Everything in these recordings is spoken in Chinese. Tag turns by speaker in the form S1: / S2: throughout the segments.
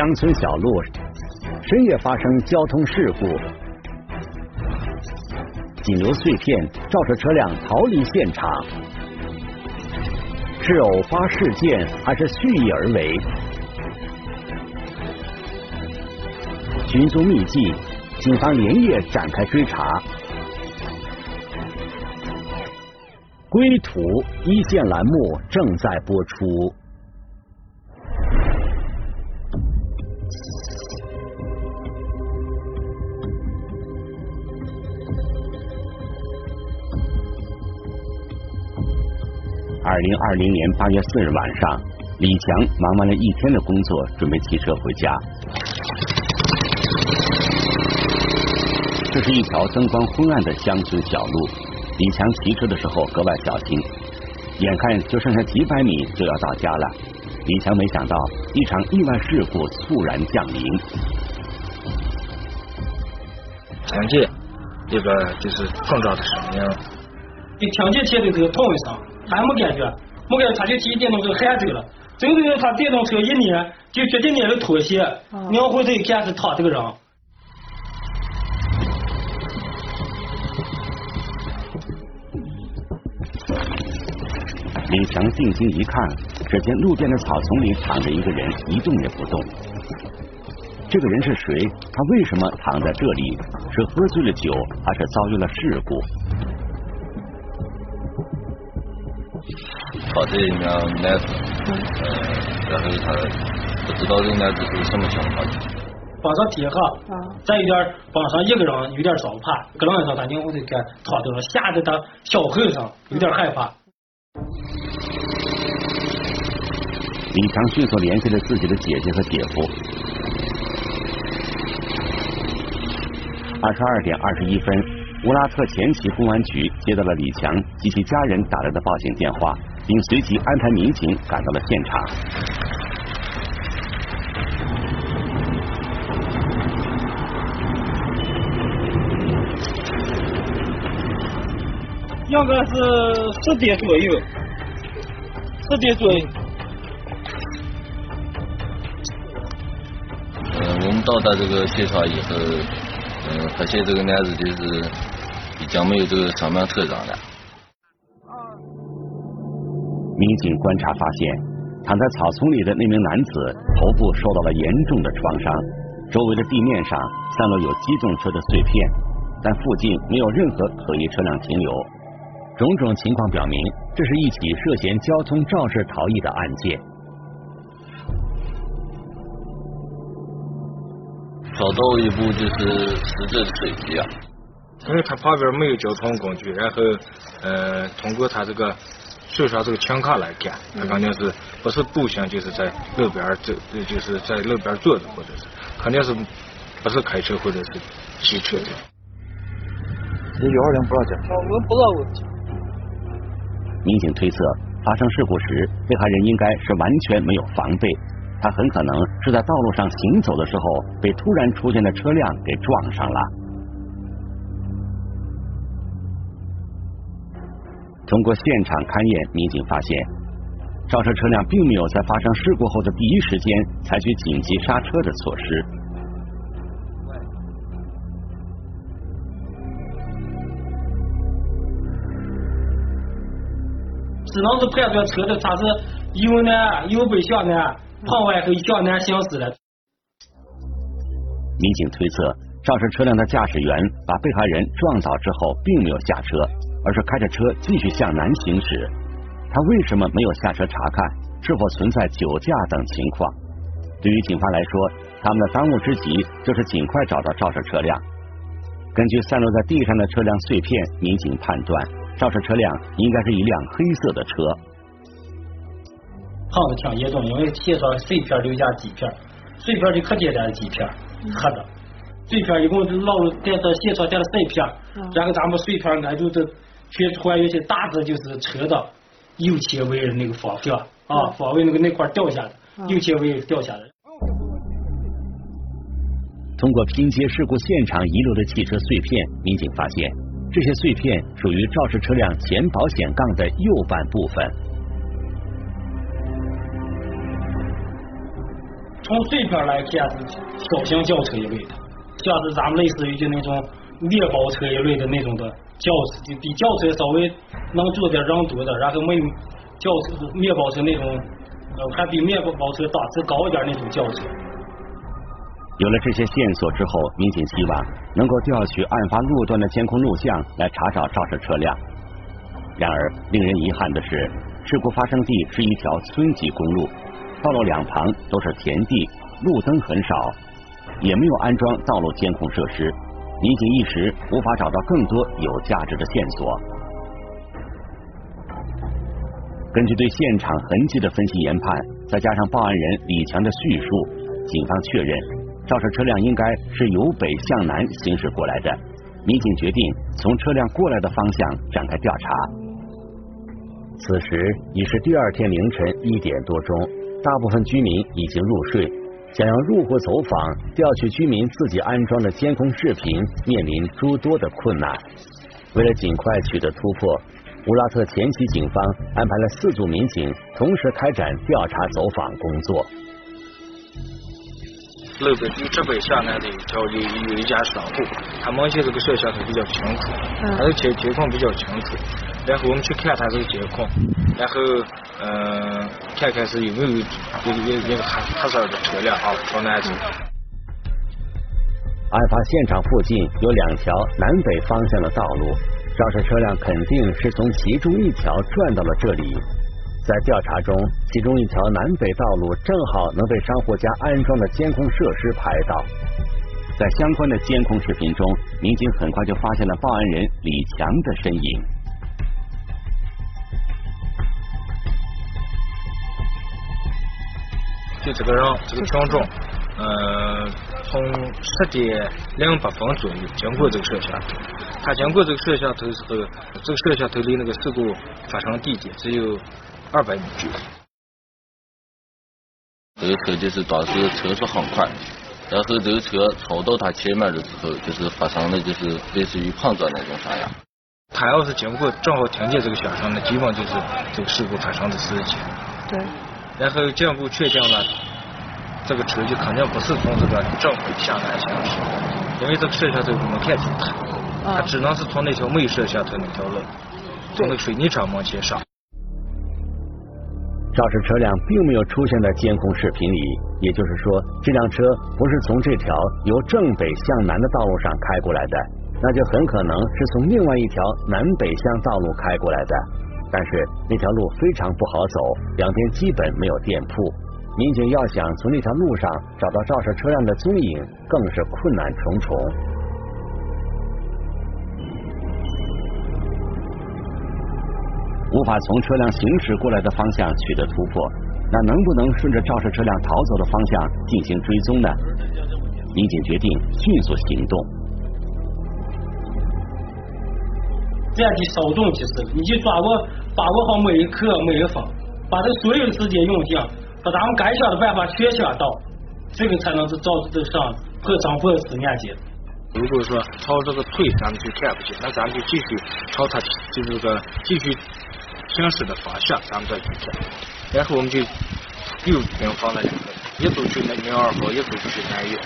S1: 乡村小路深夜发生交通事故，仅留碎片照射车辆逃离现场，是偶发事件还是蓄意而为？寻踪秘迹，警方连夜展开追查。归途一线栏目正在播出。二零二零年八月四日晚上，李强忙完了一天的工作，准备骑车回家。这是一条灯光昏暗的乡村小路，李强骑车的时候格外小心。眼看就剩下几百米就要到家了，李强没想到一场意外事故猝然降临。
S2: 听见这个就是碰撞的声音，
S3: 一听见铁的这个痛一声。还没感觉，没感觉，他就骑电动车喊走了。走走走，他电动车一捏，就决定捏了拖鞋。然后回头一看，是他这个人。
S1: 李强定睛一看，只见路边的草丛里躺着一个人，一动也不动。这个人是谁？他为什么躺在这里？是喝醉了酒，还是遭遇了事故？
S2: 跑这一辆男子，呃，然后他不知道这个男子是什么情况。
S3: 绑上贴哈，再有点绑上一个人有点着怕，搁那上他娘我就给躺到了，吓得他小后上有点害怕。
S1: 李强迅速联系了自己的姐姐和姐夫。二十二点二十一分，乌拉特前旗公安局接到了李强及其家人打来的报警电话。并随即安排民警赶到了现场。
S3: 应该是十点左右，十点左右。
S2: 嗯，我们到达这个现场以后，嗯，发现这个男子就是已经没有这个生命特征了。
S1: 民警观察发现，躺在草丛里的那名男子头部受到了严重的创伤，周围的地面上散落有机动车的碎片，但附近没有任何可疑车辆停留。种种情况表明，这是一起涉嫌交通肇事逃逸的案件。
S2: 找到一部就是死者的手机啊，
S4: 因为他旁边没有交通工具，然后呃，通过他这个。就上这个枪卡来看，他肯定是不是步行，就是在路边走，就是在路边坐着，或者是肯定是不是开车或者是骑车的。
S5: 这幺二零不知道讲，
S3: 我们不知道问题。
S1: 民警推测，发生事故时，被害人应该是完全没有防备，他很可能是在道路上行走的时候，被突然出现的车辆给撞上了。通过现场勘验，民警发现，肇事车辆并没有在发生事故后的第一时间采取紧急刹车的措施，
S3: 只能是判断车的它是由南由北向南，旁外后向南行驶的。
S1: 民警推测，肇事车辆的驾驶员把被害人撞倒之后，并没有下车。而是开着车继续向南行驶，他为什么没有下车查看是否存在酒驾等情况？对于警方来说，他们的当务之急就是尽快找到肇事车辆。根据散落在地上的车辆碎片，民警判断肇事车辆应该是一辆黑色的车。
S3: 胖子挺严重，因为现场碎片留下几片，碎片就可简单的几片，黑的碎片一共捞了在这现场带了三片，然后咱们碎片按住这。全还原些大致就是车的右前位的那个方向啊，方位那个那块掉下的，右前位掉下来。
S1: 通过拼接事故现场遗留的汽车碎片，民警发现这些碎片属于肇事车辆前保险杠的右半部分。
S3: 从碎片来看是小型轿车一类的，像是咱们类似于就那种面包车一类的那种的轿车，比轿车稍微能坐点人多的，然后没轿车面包车那种，呃，还比面包车档次高一点那种轿车。
S1: 有了这些线索之后，民警希望能够调取案发路段的监控录像来查找肇事车辆。然而，令人遗憾的是，事故发生地是一条村级公路，道路两旁都是田地，路灯很少，也没有安装道路监控设施，民警一时无法找到更多有价值的线索。根据对现场痕迹的分析研判，再加上报案人李强的叙述，警方确认。肇事车辆应该是由北向南行驶过来的，民警决定从车辆过来的方向展开调查。此时已是第二天凌晨一点多钟，大部分居民已经入睡，想要入户走访调取居民自己安装的监控视频，面临诸多的困难。为了尽快取得突破，乌拉特前期警方安排了四组民警同时开展调查走访工作。
S4: 路边就这边下南的一条有有一家商户，他明显这个摄像头比较清楚，他的监监控比较清楚。然后我们去看他这个监控，然后嗯看看是有没有有有有个黑黑色的车辆啊朝南走。
S1: 案发现场附近有两条南北方向的道路，肇事车辆肯定是从其中一条转到了这里。在调查中，其中一条南北道路正好能被商户家安装的监控设施拍到。在相关的监控视频中，民警很快就发现了报案人李强的身影。
S4: 就这个人，这个群众，嗯，从十点零八分左右经过这个摄像头，他经过这个摄像头时候，这个摄像头离那个事故发生地点只有。二百米距离。
S2: 这个车就是当时车速很快，然后这个车超到他前面的时候，就是发生的就是类似于碰撞那种啥样。
S4: 他要是经过正好听见这个响声，那基本就是这个事故发生的时间。
S6: 对。
S4: 然后进一步确定了，这个车就肯定不是从这个正北向南行驶，因为这个摄像头没看见他，他只能是从那条没摄像头那条路，从那个水泥厂往前上。
S1: 肇事车辆并没有出现在监控视频里，也就是说，这辆车不是从这条由正北向南的道路上开过来的，那就很可能是从另外一条南北向道路开过来的。但是那条路非常不好走，两边基本没有店铺，民警要想从那条路上找到肇事车辆的踪影，更是困难重重。无法从车辆行驶过来的方向取得突破，那能不能顺着肇事车辆逃走的方向进行追踪呢？民警决定迅速行动。
S3: 这样的稍纵即逝，你就抓握把握好每一刻每一分，把这所有的时间用尽，把咱们该想的办法全想到，这个才能是造得上破张破死案件。
S4: 如果说朝这个腿咱们就看不见，那咱们就继续朝他就是个继续。行驶的方向，咱们再去看，然后我们就又平放了两个，一组去南宁二号，一组去南岳。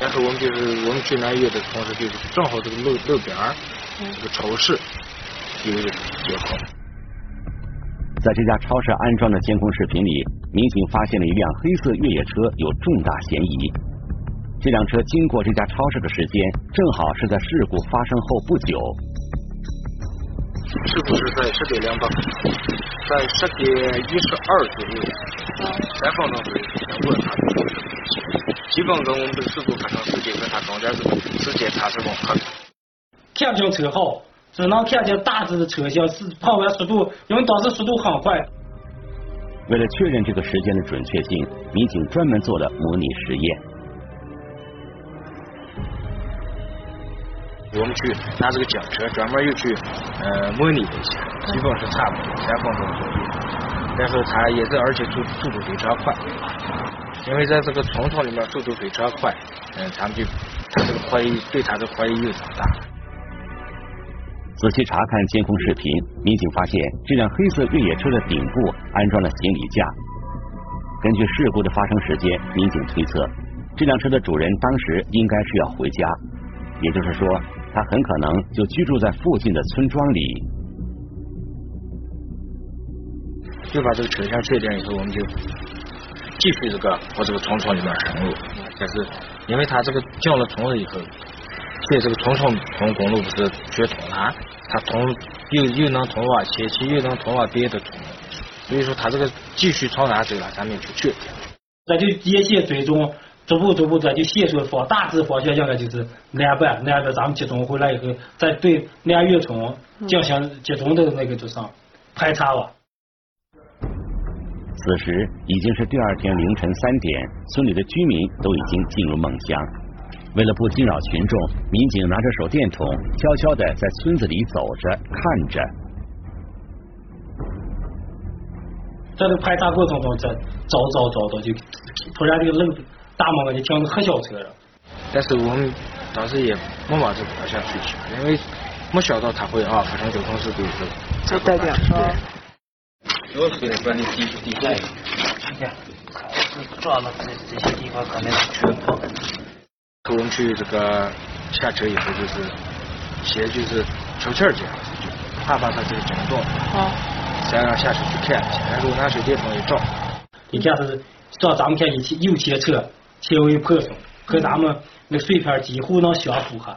S4: 然后我们就是我们去南岳的同时，就是正好这个路路边儿这个超市有一个监控。
S1: 在这家超市安装的监控视频里，民警发现了一辆黑色越野车有重大嫌疑。这辆车经过这家超市的时间，正好是在事故发生后不久。
S4: 事故是在十点两分，在十点一十二左右，三分钟左右经过他的基本跟我们这个事故发生时间跟他中间这个时间差是吻合的。
S3: 看不清车号，只能看见大致的车厢，是跑完速度，因为当时速度很快。
S1: 为了确认这个时间的准确性，民警专门做了模拟实验。
S4: 我们去拿这个警车，专门又去呃模拟了一下，基本是差不多三分钟左右。但是他也是，而且速速度非常快，因为在这个村庄里面速度非常快，嗯，他们就他这个怀疑对他的怀疑又增大。
S1: 仔细查看监控视频，民警发现这辆黑色越野车的顶部安装了行李架。根据事故的发生时间，民警推测，这辆车的主人当时应该是要回家，也就是说，他很可能就居住在附近的村庄里。
S4: 就把这个车厢确定以后，我们就继续这个往这个虫丛里面深入。但是，因为他这个降了虫子以后，所以这个虫虫通公路不是缺通了，它通又又能通往前期，又能通往别的通。所以说，他这个继续朝南走了，咱们就去。
S3: 咱就沿线追踪，逐步逐步的就线索方大致方向应该就是南边，南边咱们集中回来以后，再对南岳村进行集中的那个就上排查了。
S1: 此时已经是第二天凌晨三点，村里的居民都已经进入梦乡。为了不惊扰群众，民警拿着手电筒，悄悄的在村子里走着，看着。
S3: 在这排查过程中，这找找找到就突然这个愣大门就停着黑小车了。
S4: 但是我们当时也没往这个方向去想，因为没想到他会啊发生交通事故以后。
S6: 这代表说。
S4: 主要是给他管理地地下。
S7: 你看，撞了这这些地方可能是全破的。
S4: 我们去这个下车以后，就是先就是抽气儿去，怕把他这个震动。
S6: 好。
S4: 再让下去去看一下，然后拿手电筒一照，
S3: 你看是照咱们看一前右前侧轻微破损，和咱们那碎片几乎能相符合。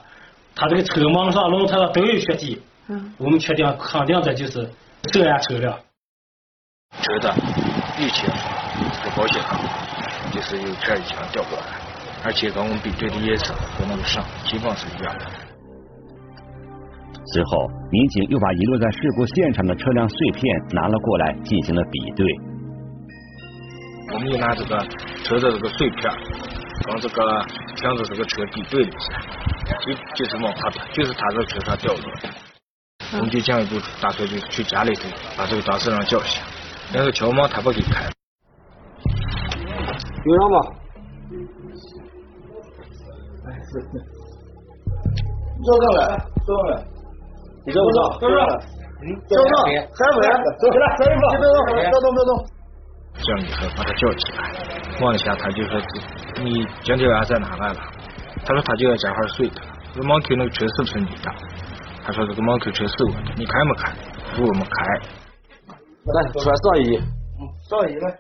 S3: 他这个车门上、轮胎上都有血迹，嗯，我们确定肯定的就是涉案车辆。
S4: 车的右前这个保险杠就是有片已经掉过来，而且跟我们比对的颜色和那个伤基本上是一样的。
S1: 随后，民警又把遗落在事故现场的车辆碎片拿了过来，进行了比对。
S4: 我们又拿这个车的这个碎片，跟这个箱子这个车比对了一下，就就是往他的，就是他这个车上掉的。我们就进一步打算就去家里头把这个当事人叫下，然后敲门他不给开。
S5: 有人吗？坐上来，坐上来。你坐不坐？坐坐。嗯，坐坐。三分。坐起来，三分。别动，别动，别动。
S4: 这样以后把他叫起来，望一下他就说：“你今天晚上在哪来了？”他说：“他就在家哈睡的。”这门口那个车是不是你的？他说：“这个门口车是我的，你开没开？”不，我没开。
S5: 来，穿上衣。嗯，上衣来。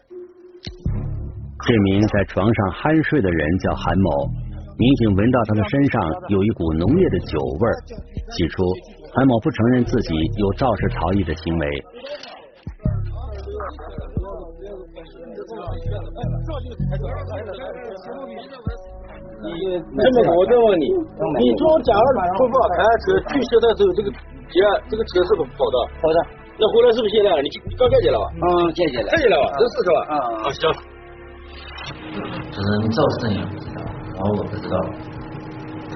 S1: 这名在床上酣睡的人叫韩某，民警闻到他的身上有一股浓烈的酒味儿。起初。韩某不承认自己有肇事逃逸的行为。
S5: 你这么我再问你，你从家里出发开车去现在时候，这个街这个车是不跑的？
S7: 跑的。
S5: 那回来是不是现在？你你刚看见了吧？
S7: 嗯，见见了。
S5: 看见了吧？这是是吧？
S7: 嗯
S5: 好，行。
S7: 就是你肇事人然后我不知道，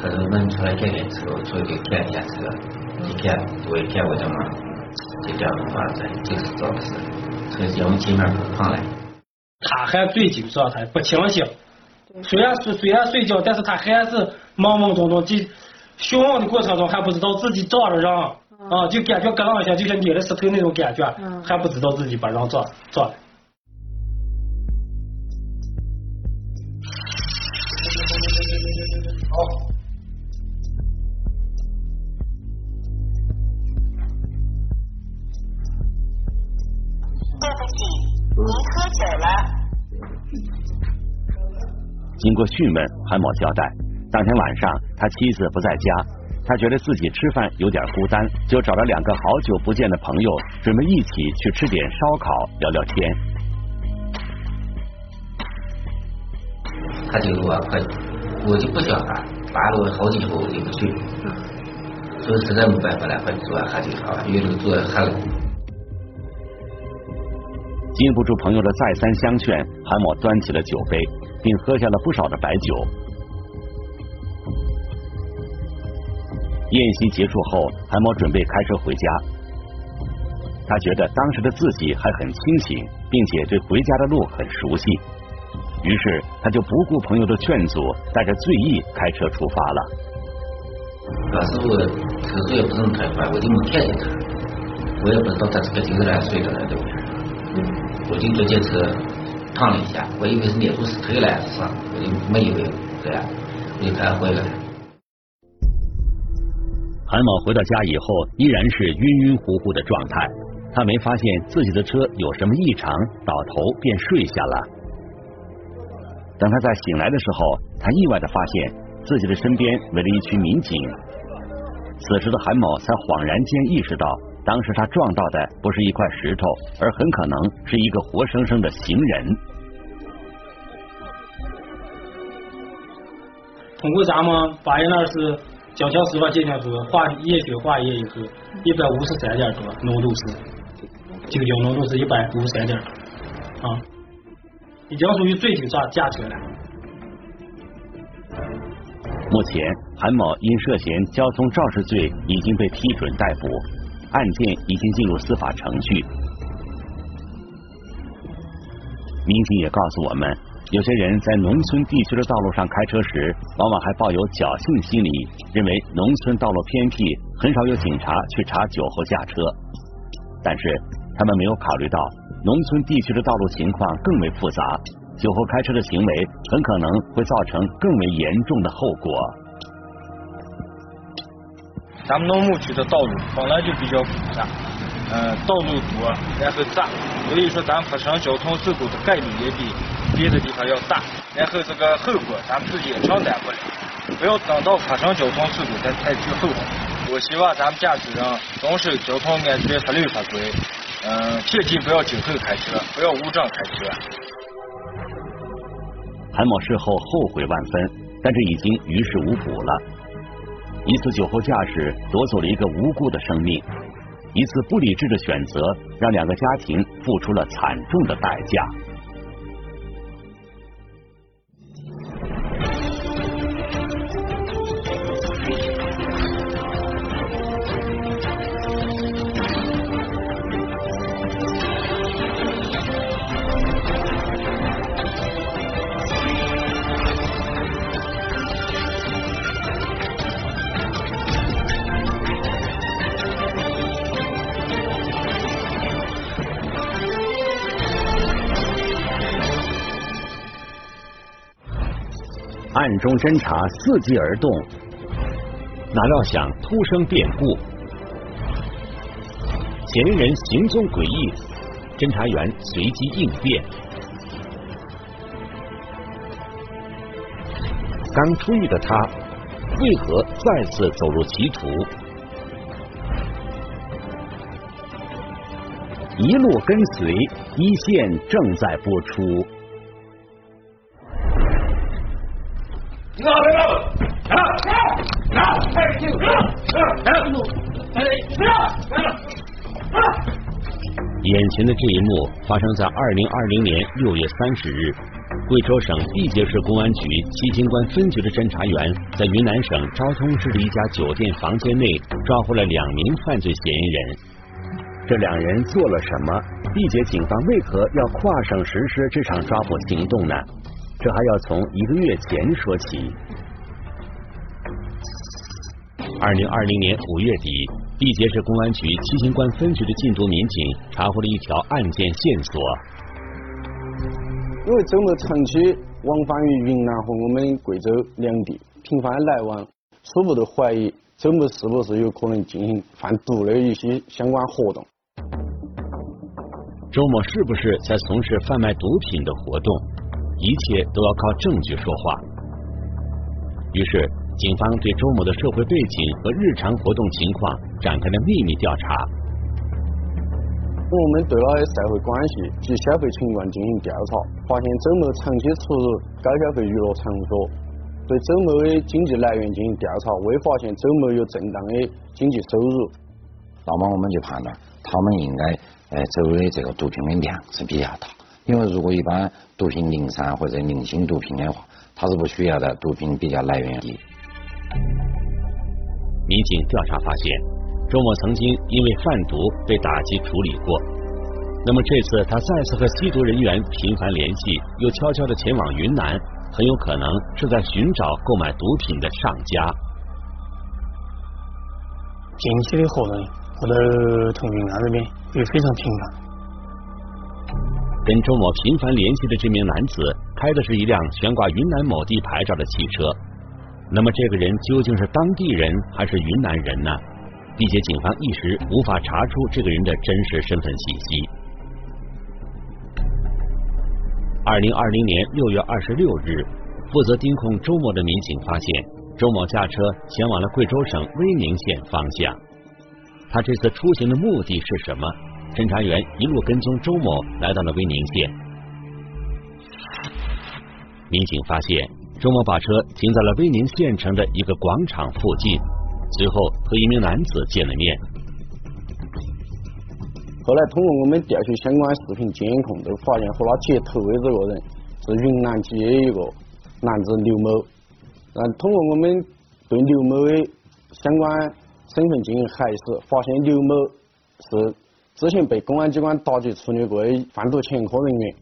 S7: 他说能出来见见车，出去看一下车。一看，我一看我的嘛，就这样的话，咱就是肇事，车因为前面不碰了。
S3: 他还醉酒状态，不清醒。虽然睡虽然睡觉，但是他还是懵懵懂懂。就询问的过程中还不知道自己撞了人啊，就感觉咯啷一下，就像捏了石头那种感觉，还不知道自己把人撞撞了。
S5: 好。
S1: 对不起，您喝酒了。经过讯问，韩某交代，当天晚上他妻子不在家，他觉得自己吃饭有点孤单，就找了两个好久不见的朋友，准备一起去吃点烧烤，聊聊天。
S7: 他就说可以，我就不叫他，发了我好几回我就不去，所以实在没办法了，他就说喝酒好了，因为做喝了。
S1: 禁不住朋友的再三相劝，韩某端起了酒杯，并喝下了不少的白酒。宴席结束后，韩某准备开车回家。他觉得当时的自己还很清醒，并且对回家的路很熟悉，于是他就不顾朋友的劝阻，带着醉意开车出发了。
S7: 当时我车速也不是太快，我就没看见他，我也不知道他这个就是来睡的了，对不对？我就坐这车烫了一下，我以为是捏住石头了还是啥，我就没以为这样，我就开始回来了。
S1: 韩某回到家以后依然是晕晕乎乎的状态，他没发现自己的车有什么异常，倒头便睡下了。等他在醒来的时候，他意外的发现自己的身边围了一群民警。此时的韩某才恍然间意识到，当时他撞到的不是一块石头，而很可能是一个活生生的行人。
S3: 通过咱们法医那是交强石化鉴定出化液血化液有是一百五十三点多浓度是，酒精浓度是一百五十三点啊，已经属于醉酒驾驾车了。
S1: 目前，韩某因涉嫌交通肇事罪已经被批准逮捕，案件已经进入司法程序。民警也告诉我们，有些人在农村地区的道路上开车时，往往还抱有侥幸心理，认为农村道路偏僻，很少有警察去查酒后驾车。但是，他们没有考虑到农村地区的道路情况更为复杂。酒后开车的行为很可能会造成更为严重的后果。
S4: 咱们农牧区的道路本来就比较复杂，嗯，道路多，然后窄，所以说咱发生交通事故的概率也比别的地方要大，然后这个后果咱们自己也承担不了。不要等到发生交通事故再才去后悔。我希望咱们驾驶人遵守交通安全法律法规，嗯，切记不要酒后开车，不要无证开车。
S1: 韩某事后后悔万分，但是已经于事无补了。一次酒后驾驶夺走了一个无辜的生命，一次不理智的选择让两个家庭付出了惨重的代价。暗中侦查，伺机而动，哪料想突生变故，嫌疑人行踪诡异，侦查员随机应变。刚出狱的他，为何再次走入歧途？一路跟随，一线正在播出。眼前的这一幕发生在二零二零年六月三十日，贵州省毕节市公安局七星关分局的侦查员在云南省昭通市的一家酒店房间内抓获了两名犯罪嫌疑人。这两人做了什么？毕节警方为何要跨省实施这场抓捕行动呢？这还要从一个月前说起。二零二零年五月底，毕节市公安局七星关分局的禁毒民警查获了一条案件线索。
S6: 因为周某长期往返于云南和我们贵州两地，频繁来往，初步的怀疑周某是不是有可能进行贩毒的一些相关活动。
S1: 周某是不是在从事贩卖毒品的活动？一切都要靠证据说话。于是。警方对周某的社会背景和日常活动情况展开了秘密调查。
S6: 我们对他的社会关系及消费情况进行调查，发现周某长期出入高消费娱乐场所。对周某的经济来源进行调查，未发现周某有正当的经济收入。
S7: 那么我们就判断，他们应该呃走的这个毒品的量是比较大。因为如果一般毒品零散或者零星毒品的话，它是不需要的，毒品比较来源低。
S1: 民警调查发现，周某曾经因为贩毒被打击处理过。那么这次他再次和吸毒人员频繁联系，又悄悄的前往云南，很有可能是在寻找购买毒品的上家。
S3: 近期的活动，我都从云南这边也非常频繁。
S1: 跟周某频繁联系的这名男子开的是一辆悬挂云南某地牌照的汽车。那么这个人究竟是当地人还是云南人呢？并且警方一时无法查出这个人的真实身份信息。二零二零年六月二十六日，负责盯控周某的民警发现，周某驾车前往了贵州省威宁县方向。他这次出行的目的是什么？侦查员一路跟踪周某来到了威宁县，民警发现周某把车停在了威宁县城的一个广场附近，随后和一名男子见了面。
S6: 后来通过我们调取相关视频监控，就发现和他接头的这个人是云南籍的一个男子刘某。嗯，通过我们对刘某的相关身份进行核实，发现刘某是之前被公安机关打击处理过的贩毒前科人员。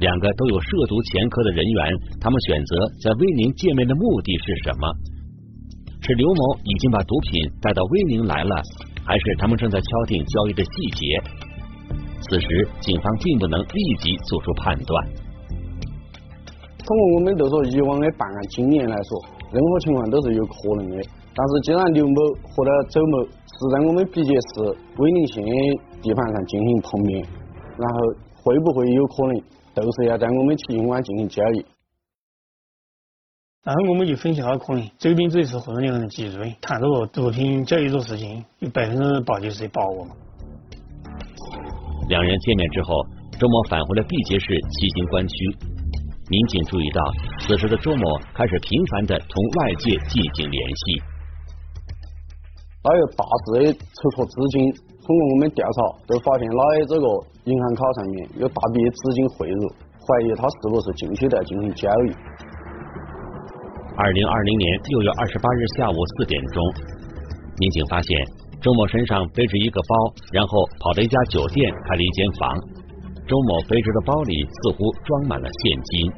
S1: 两个都有涉毒前科的人员，他们选择在威宁见面的目的是什么？是刘某已经把毒品带到威宁来了？还是他们正在敲定交易的细节？此时，警方并不能立即做出判断。
S6: 通过我们就说以往的办案经验来说，任何情况都是有可能的。但是，既然刘某或者周某是在我们毕节市威宁县地盘上进行碰面，然后会不会有可能都是要在我们七星关进行交易？
S8: 然后我们就分析，他可能周边这一次和这两个人集罪，谈这个毒品交易这事情，有百分之八九十的把握嘛。
S1: 两人见面之后，周某返回了毕节市七星关区。民警注意到，此时的周某开始频繁的同外界进行联系。
S6: 他有大致的筹措资金，通过我们调查，就发现他的这个银行卡上面有大笔资金汇入，怀疑他是不是近期在进行交易。
S1: 二零二零年六月二十八日下午四点钟，民警发现周某身上背着一个包，然后跑到一家酒店开了一间房。周某背着的包里似乎装满了现金。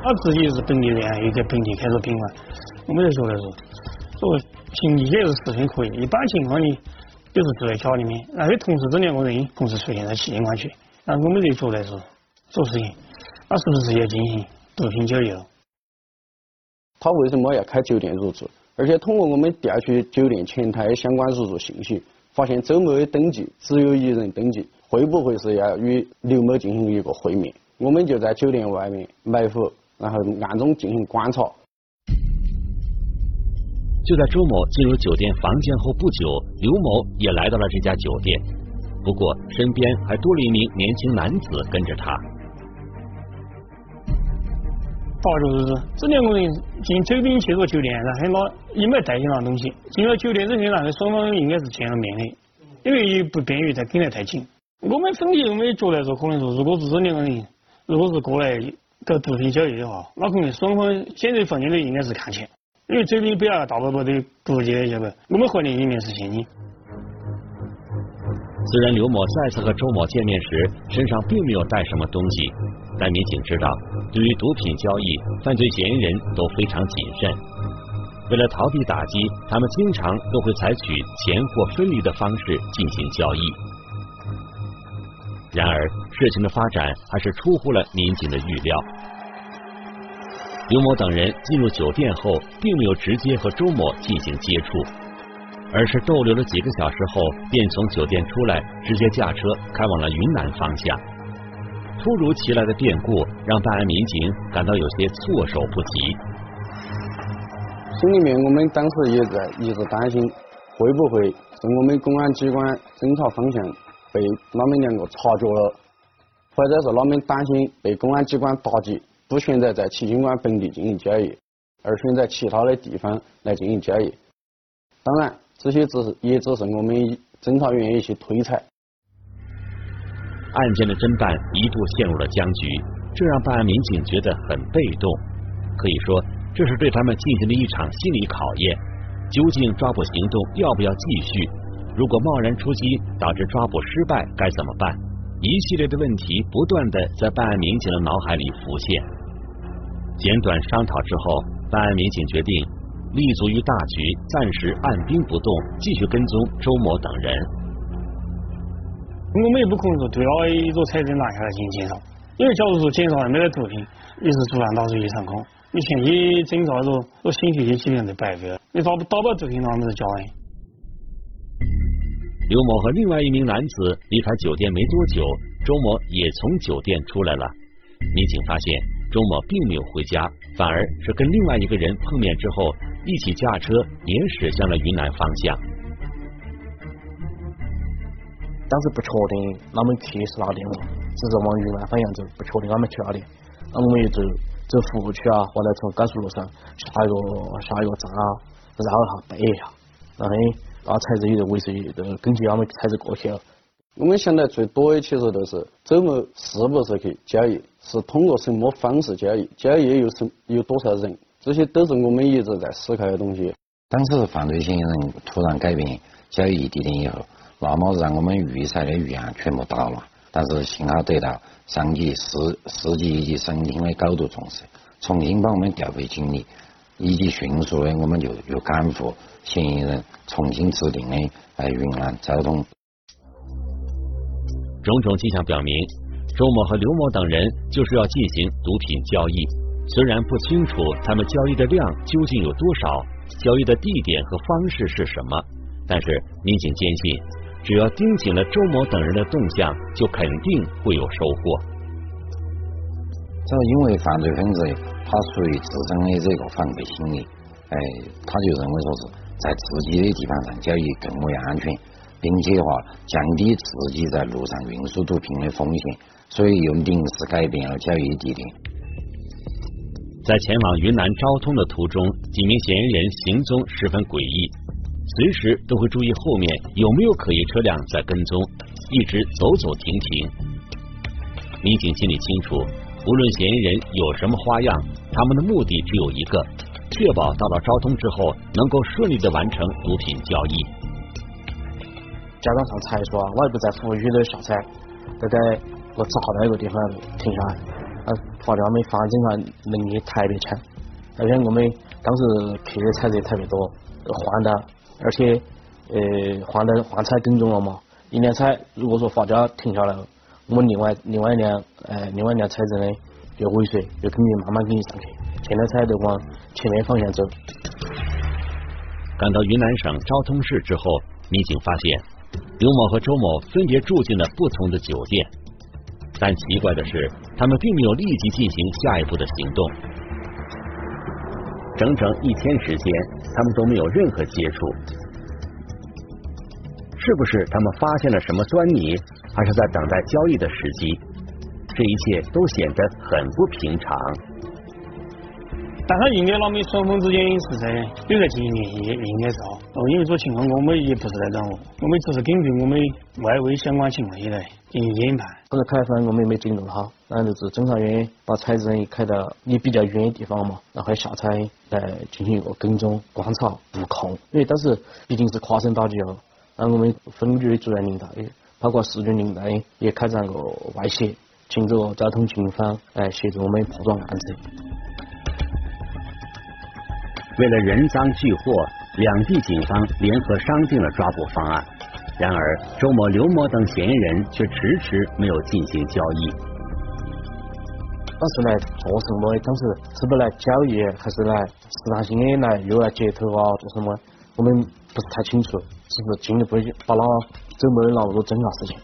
S8: 他自己是本地人，又在本地开着宾馆。我们就觉得说，这个凭理解是十分可以。一般情况呢，都是住在家里面，那且同时这两个人同时出现在七星关区，那我们就觉得是做事情，那是不是要进行？毒品交易了，
S6: 他为什么要开酒店入住？而且通过我们调取酒店前台的相关入住信息，发现周某的登记只有一人登记，会不会是要与刘某进行一个会面？我们就在酒店外面埋伏，然后暗中进行观察。
S1: 就在周某进入酒店房间后不久，刘某也来到了这家酒店，不过身边还多了一名年轻男子跟着他。
S8: 发觉就是这两个人进周斌去个酒店，然后拿也没带些啥东西。进了酒店之后，然后双方应该是见了面的，因为也不便于再跟得太紧。我们分析，我们觉得说，可能说，如果是这两个人，如果是过来搞毒品交易的话，那可能双方现在房间里应该是看钱，因为周斌表大伯伯都估计，晓得我们怀疑里面是现金。
S1: 虽然刘某再次和周某见面时，身上并没有带什么东西。但民警知道，对于毒品交易，犯罪嫌疑人都非常谨慎。为了逃避打击，他们经常都会采取钱货分离的方式进行交易。然而，事情的发展还是出乎了民警的预料。刘某等人进入酒店后，并没有直接和周某进行接触，而是逗留了几个小时后，便从酒店出来，直接驾车开往了云南方向。突如其来的变故让办案民警感到有些措手不及，
S6: 心里面我们当时也在一直担心，会不会是我们公安机关侦查方向被他们两个察觉了，或者是他们担心被公安机关打击，不选择在七星关本地进行交易，而选在其他的地方来进行交易。当然，这些只是也只是我们侦查员一些推测。
S1: 案件的侦办一度陷入了僵局，这让办案民警觉得很被动。可以说，这是对他们进行的一场心理考验。究竟抓捕行动要不要继续？如果贸然出击导致抓捕失败，该怎么办？一系列的问题不断的在办案民警的脑海里浮现。简短商讨之后，办案民警决定立足于大局，暂时按兵不动，继续跟踪周某等人。
S8: 我们也不可能说对了一个财政拿下来进行检查，因为假如说检查没得毒品，也是竹篮打水一场空。你前期整啥子，我心血也基本上都白费了。你打不打不毒品，那么是假的。
S1: 刘某和另外一名男子离开酒店没多久，周某也从酒店出来了。民警发现周某并没有回家，反而是跟另外一个人碰面之后，一起驾车也驶向了云南方向。
S9: 当时不确定他们去的是哪点嘛，只是往云南方向走，不确定他们去哪里。那我们就走服务区啊，或者从高速路上下一个下一个站啊，绕一下背一下，然后那车子有的尾随，就根据他们车子过去了。
S6: 我们现在最多的其实都是周某是不是去交易，是通过什么方式交易，交易有什有多少人，这些都是我们一直在思考的东西。
S7: 当时犯罪嫌疑人突然改变交易地点以后。那么让我们预设的预案全部打了，但是幸好得到上级、市市级以及省厅的高度重视，重新把我们调配警力，以及迅速的我们就又赶赴嫌疑人重新指定的在云南昭通。
S1: 种种迹象表明，周某和刘某等人就是要进行毒品交易。虽然不清楚他们交易的量究竟有多少，交易的地点和方式是什么，但是民警坚信。只要盯紧了周某等人的动向，就肯定会有收获。
S7: 这因为犯罪分子他属于自身的这个防备心理，哎，他就认为说是在自己的地盘上交易更为安全，并且的话降低自己在路上运输毒品的风险，所以又临时改变了交易地点。
S1: 在前往云南昭通的途中，几名嫌疑人行踪十分诡异。随时都会注意后面有没有可疑车辆在跟踪，一直走走停停。民警心里清楚，无论嫌疑人有什么花样，他们的目的只有一个：确保到了昭通之后能够顺利的完成毒品交易。
S9: 加上上财所啊，我也不在服务区都下车，都在我找到一个地方停下来。啊，发现我们反侦查能力特别强，而且我们当时去的车子也特别多，换的。而且，呃，换的换车跟踪了嘛？一辆车如果说发家停下来了，我们另外另外一辆，呃，另外一辆车子呢，就尾随，就肯定慢慢跟你上去，现在车就往前面方向走。
S1: 赶到云南省昭通市之后，民警发现刘某和周某分别住进了不同的酒店，但奇怪的是，他们并没有立即进行下一步的行动。整整一天时间，他们都没有任何接触。是不是他们发现了什么端倪，还是在等待交易的时机？这一切都显得很不平常。
S8: 但他应该他们双方之间是在有在进行联系，应该是啊。哦，因为这情况我们也不是在掌握，我们只是根据我们外围相关情况来进行研判。
S9: 不是开分，我们也没警动他，然后就是侦查员把车子开到离比较远的地方嘛，然后下车来进行一个跟踪、观察、布控。因为当时毕竟是跨省打击哦，然后我们分局的主任领导也，包括市局领导也开展个外协，请这个交通警方来协助我们破断案子。
S1: 为了人赃俱获，两地警方联合商定了抓捕方案。然而，周某、刘某等嫌疑人却迟迟没有进行交易。
S9: 当时来做什么？当时是不来交易，还是来试探性的来又来接头啊？做什么？我们不是太清楚，是不是进一步把那周某的那么多侦查事情？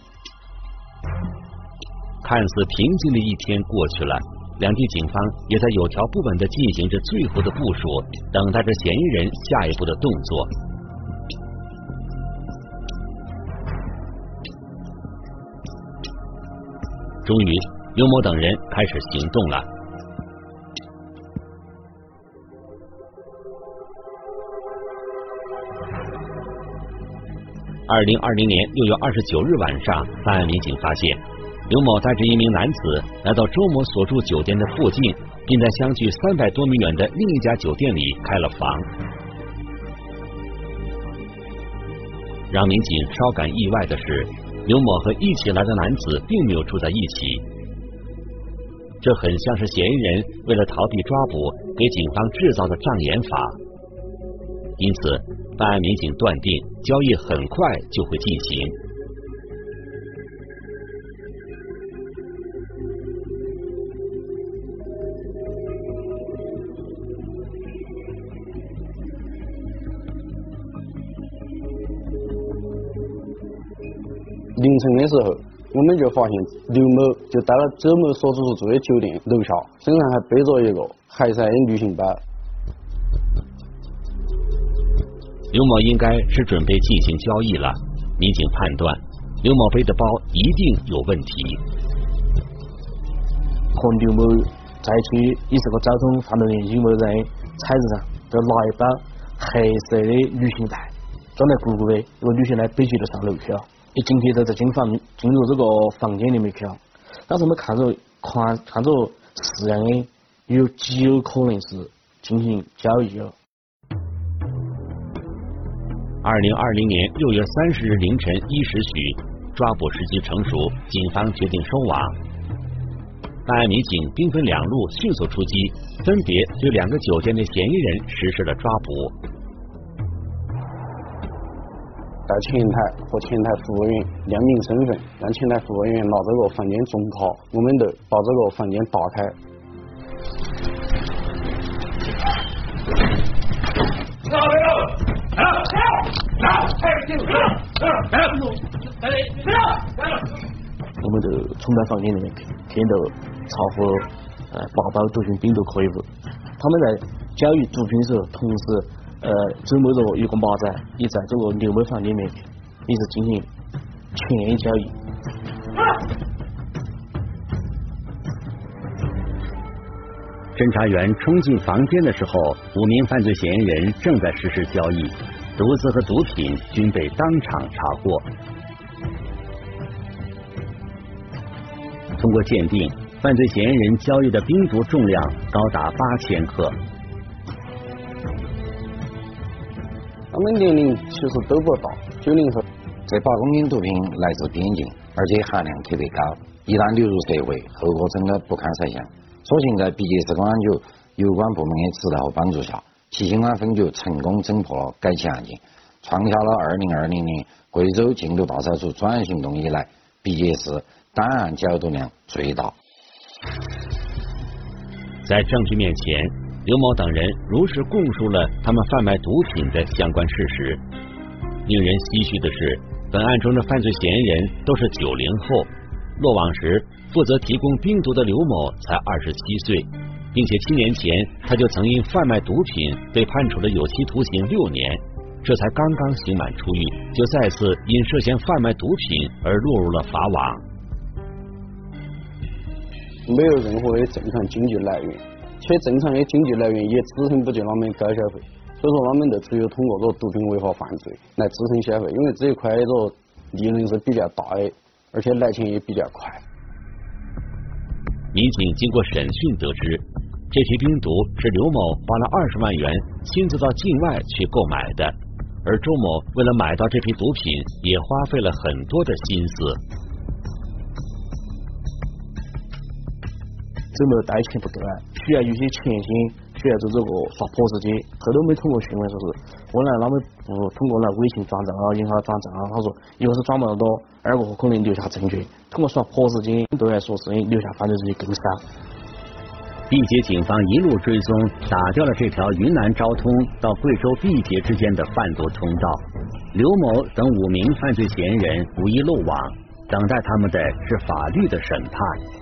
S1: 看似平静的一天过去了。两地警方也在有条不紊的进行着最后的部署，等待着嫌疑人下一步的动作。终于，刘某等人开始行动了。二零二零年六月二十九日晚上，办案民警发现。刘某带着一名男子来到周某所住酒店的附近，并在相距三百多米远的另一家酒店里开了房。让民警稍感意外的是，刘某和一起来的男子并没有住在一起，这很像是嫌疑人为了逃避抓捕给警方制造的障眼法。因此，办案民警断定交易很快就会进行。
S6: 凌晨的时候，我们就发现刘某就到了周某所住住的酒店楼下，身上还背着一个海塞旅行包。
S1: 刘某应该是准备进行交易了，民警判断刘某背的包一定有问题。
S9: 和刘某在一起以这个交通犯罪人有没有在车子上都拿一包黑色的旅行袋，装得鼓鼓的，这个旅行袋背起就上楼去了。一进去就在进房进入这个房间里面去了。当时我们看着看看着是样的，有极有可能是进行交易了。
S1: 二零二零年六月三十日凌晨一时许，抓捕时机成熟，警方决定收网。办案民警兵分两路迅速出击，分别对两个酒店的嫌疑人实施了抓捕。
S6: 到前台和前台服务员亮明身份，让前台服务员拿这个房间总卡，我们就把这个房间打
S10: 开。
S9: 我们就冲到房间里面去，见到查获呃八包毒品冰毒可疑物。他们在交易毒品的时候，同时呃周某着一个马仔也在这个牛某房里面，也是进行权益交易。
S1: 侦查员冲进房间的时候，五名犯罪嫌疑人正在实施交易。毒资和毒品均被当场查获。通过鉴定，犯罪嫌疑人交易的冰毒重量高达八千克。
S6: 们年龄其实都不大，九零后。
S11: 这八公斤毒品来自边境，而且含量特别高，一旦流入社会，后果真的不堪设想。所幸在毕节市公安局有关部门的指导和帮助下。七星湾分局成功侦破了该起案件，创下了二零二零年贵州禁毒大扫除专案行动以来毕节市单案缴毒量最大。
S1: 在证据面前，刘某等人如实供述了他们贩卖毒品的相关事实。令人唏嘘的是，本案中的犯罪嫌疑人都是九零后，落网时负责提供冰毒的刘某才二十七岁。并且七年前他就曾因贩卖毒品被判处了有期徒刑六年，这才刚刚刑满出狱，就再次因涉嫌贩卖毒品而落入了法网。
S6: 没有任何的正常经济来源，且正常的经济来源也支撑不起他们高消费，所以说他们就只有通过这个毒品违法犯罪来支撑消费，因为这一块的利润是比较大的，而且来钱也比较快。
S1: 民警经过审讯得知。这批冰毒是刘某花了二十万元亲自到境外去购买的，而周某为了买到这批毒品，也花费了很多的心思。
S9: 周某带钱不够啊，需要有些钱先需要做这个刷 POS 机，后头没通过询问说是问了他们不通过那微信转账啊、银行转账啊，他说一个是转不到多，二个可能留下证据，通过刷 POS 机都来说是留下犯罪证据更少。
S1: 毕节警方一路追踪，打掉了这条云南昭通到贵州毕节之间的贩毒通道。刘某等五名犯罪嫌疑人无一漏网，等待他们的是法律的审判。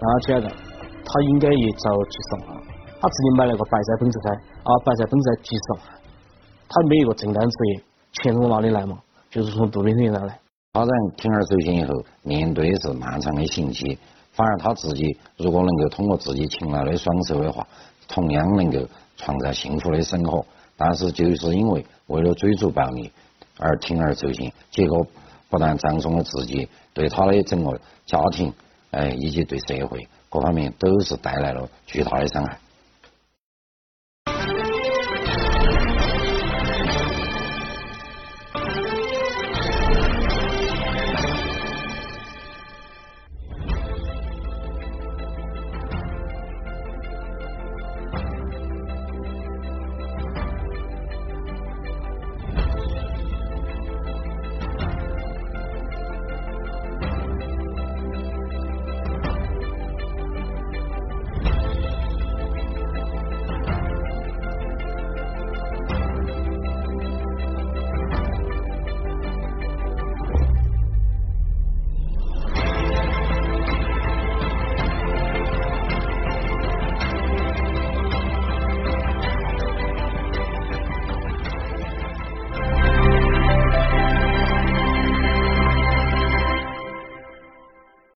S9: 而且的，他应该也遭几十万。他自己买了个白色奔驰车，啊，白色奔驰车几十万。他没有个正当职业，钱从哪里来嘛？就是从毒品身上来。
S11: 他在铤而走险以后，面对的是漫长的刑期。反而他自己如果能够通过自己勤劳的双手的话，同样能够创造幸福的生活。但是就是因为为了追逐暴利而铤而走险，结果不但葬送了自己，对他的整个家庭，哎，以及对社会各方面都是带来了巨大的伤害。